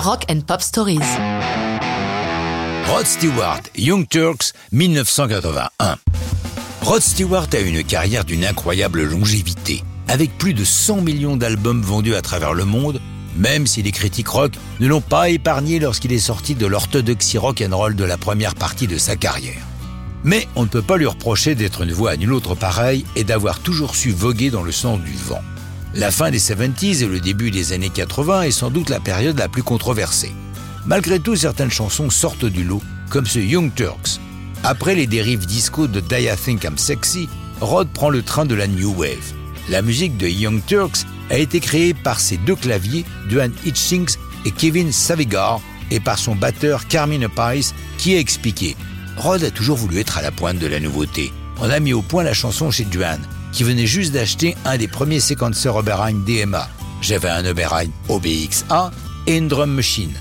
Rock and Pop Stories. Rod Stewart, Young Turks, 1981. Rod Stewart a une carrière d'une incroyable longévité, avec plus de 100 millions d'albums vendus à travers le monde, même si les critiques rock ne l'ont pas épargné lorsqu'il est sorti de l'orthodoxie rock and roll de la première partie de sa carrière. Mais on ne peut pas lui reprocher d'être une voix à nul autre pareil et d'avoir toujours su voguer dans le sens du vent. La fin des 70s et le début des années 80 est sans doute la période la plus controversée. Malgré tout, certaines chansons sortent du lot, comme ce Young Turks. Après les dérives disco de Die I Think I'm Sexy, Rod prend le train de la New Wave. La musique de Young Turks a été créée par ses deux claviers, Duane Hitchings et Kevin Savigar, et par son batteur Carmine Pice, qui a expliqué Rod a toujours voulu être à la pointe de la nouveauté. On a mis au point la chanson chez Duane qui venait juste d'acheter un des premiers séquenceurs Oberheim DMA. J'avais un Oberheim OBX-A et une drum machine.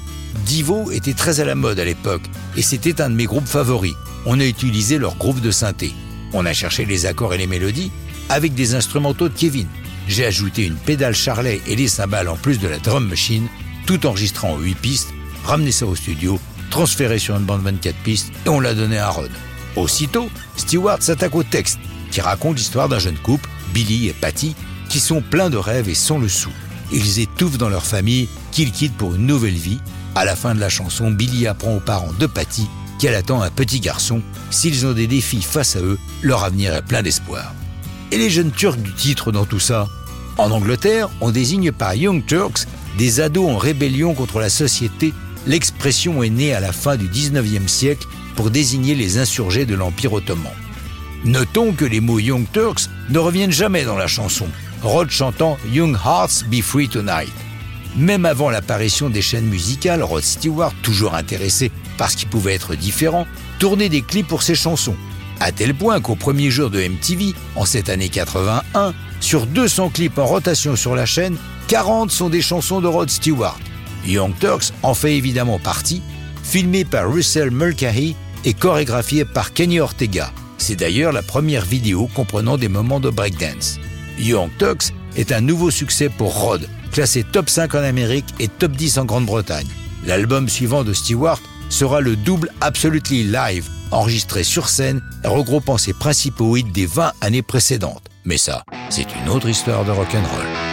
Divo était très à la mode à l'époque et c'était un de mes groupes favoris. On a utilisé leur groupe de synthé. On a cherché les accords et les mélodies avec des instrumentaux de Kevin. J'ai ajouté une pédale Charlet et les cymbales en plus de la drum machine, tout enregistrant en 8 pistes, ramené ça au studio, transféré sur une bande 24 pistes et on l'a donné à Rod. Aussitôt, Stewart s'attaque au texte qui raconte l'histoire d'un jeune couple, Billy et Patty, qui sont pleins de rêves et sans le sou. Ils étouffent dans leur famille, qu'ils quittent pour une nouvelle vie. À la fin de la chanson, Billy apprend aux parents de Patty qu'elle attend un petit garçon. S'ils ont des défis face à eux, leur avenir est plein d'espoir. Et les jeunes Turcs du titre dans tout ça? En Angleterre, on désigne par Young Turks des ados en rébellion contre la société. L'expression est née à la fin du 19e siècle pour désigner les insurgés de l'Empire ottoman. Notons que les mots Young Turks ne reviennent jamais dans la chanson, Rod chantant Young Hearts Be Free Tonight. Même avant l'apparition des chaînes musicales, Rod Stewart, toujours intéressé par ce qui pouvait être différent, tournait des clips pour ses chansons. À tel point qu'au premier jour de MTV, en cette année 81, sur 200 clips en rotation sur la chaîne, 40 sont des chansons de Rod Stewart. Young Turks en fait évidemment partie, filmé par Russell Mulcahy et chorégraphié par Kenny Ortega. C'est d'ailleurs la première vidéo comprenant des moments de breakdance. Young Tux est un nouveau succès pour Rod, classé top 5 en Amérique et top 10 en Grande-Bretagne. L'album suivant de Stewart sera le double Absolutely Live, enregistré sur scène, regroupant ses principaux hits des 20 années précédentes. Mais ça, c'est une autre histoire de rock'n'roll.